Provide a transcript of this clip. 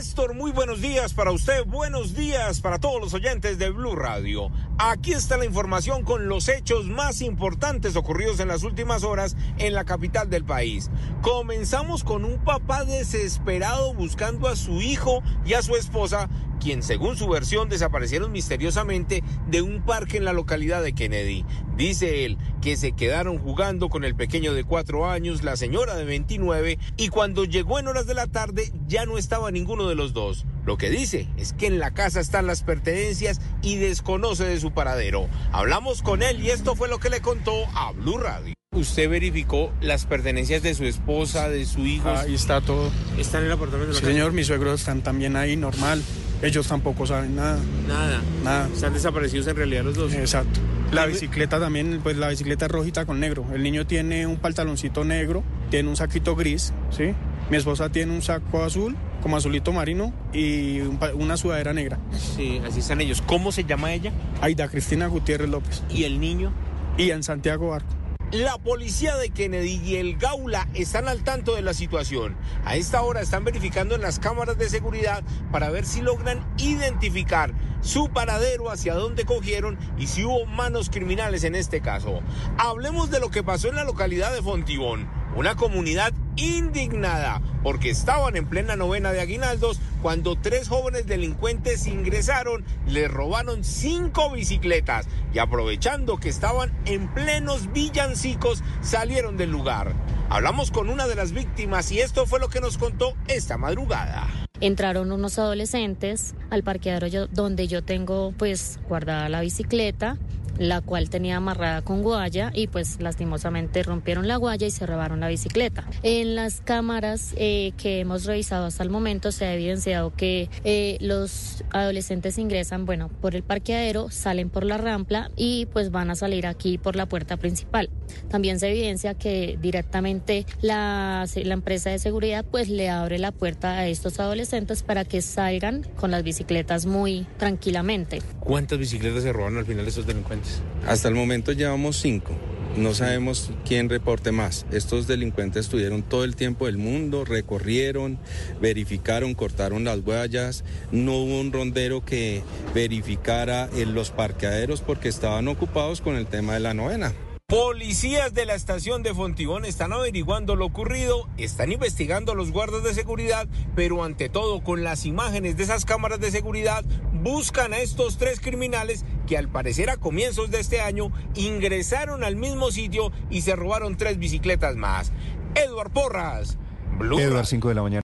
Néstor, muy buenos días para usted, buenos días para todos los oyentes de Blue Radio. Aquí está la información con los hechos más importantes ocurridos en las últimas horas en la capital del país. Comenzamos con un papá desesperado buscando a su hijo y a su esposa quien según su versión desaparecieron misteriosamente de un parque en la localidad de Kennedy. Dice él que se quedaron jugando con el pequeño de cuatro años, la señora de 29, y cuando llegó en horas de la tarde ya no estaba ninguno de los dos. Lo que dice es que en la casa están las pertenencias y desconoce de su paradero. Hablamos con él y esto fue lo que le contó a Blue Radio. ¿Usted verificó las pertenencias de su esposa, de su hijo? Ahí está todo. ¿Están en el apartamento? Sí, señor, mis suegros están también ahí, normal. Ellos tampoco saben nada. Nada. Nada. Están desaparecidos en realidad los dos. Exacto. La bicicleta también, pues la bicicleta es rojita con negro. El niño tiene un pantaloncito negro, tiene un saquito gris, ¿sí? Mi esposa tiene un saco azul, como azulito marino, y una sudadera negra. Sí, así están ellos. ¿Cómo se llama ella? Aida Cristina Gutiérrez López. ¿Y el niño? Y en Santiago Barco. La policía de Kennedy y el Gaula están al tanto de la situación. A esta hora están verificando en las cámaras de seguridad para ver si logran identificar su paradero, hacia dónde cogieron y si hubo manos criminales en este caso. Hablemos de lo que pasó en la localidad de Fontibón, una comunidad indignada porque estaban en plena novena de aguinaldos cuando tres jóvenes delincuentes ingresaron, les robaron cinco bicicletas y aprovechando que estaban en plenos villancicos salieron del lugar. Hablamos con una de las víctimas y esto fue lo que nos contó esta madrugada. Entraron unos adolescentes al parqueadero donde yo tengo pues guardada la bicicleta la cual tenía amarrada con guaya y pues lastimosamente rompieron la guaya y se robaron la bicicleta. En las cámaras eh, que hemos revisado hasta el momento se ha evidenciado que eh, los adolescentes ingresan, bueno, por el parqueadero, salen por la rampa y pues van a salir aquí por la puerta principal. También se evidencia que directamente la, empresa de seguridad pues le abre la puerta a estos adolescentes para que salgan con las bicicletas muy tranquilamente. ¿Cuántas bicicletas se robaron al final de esos delincuentes? Hasta el momento llevamos cinco. No sabemos quién reporte más. Estos delincuentes estuvieron todo el tiempo del mundo, recorrieron, verificaron, cortaron las huellas. No hubo un rondero que verificara en los parqueaderos porque estaban ocupados con el tema de la novena. Policías de la estación de Fontibón están averiguando lo ocurrido, están investigando a los guardas de seguridad, pero ante todo con las imágenes de esas cámaras de seguridad buscan a estos tres criminales que al parecer a comienzos de este año ingresaron al mismo sitio y se robaron tres bicicletas más. Edward Porras, Blue. Edward, 5 de la mañana.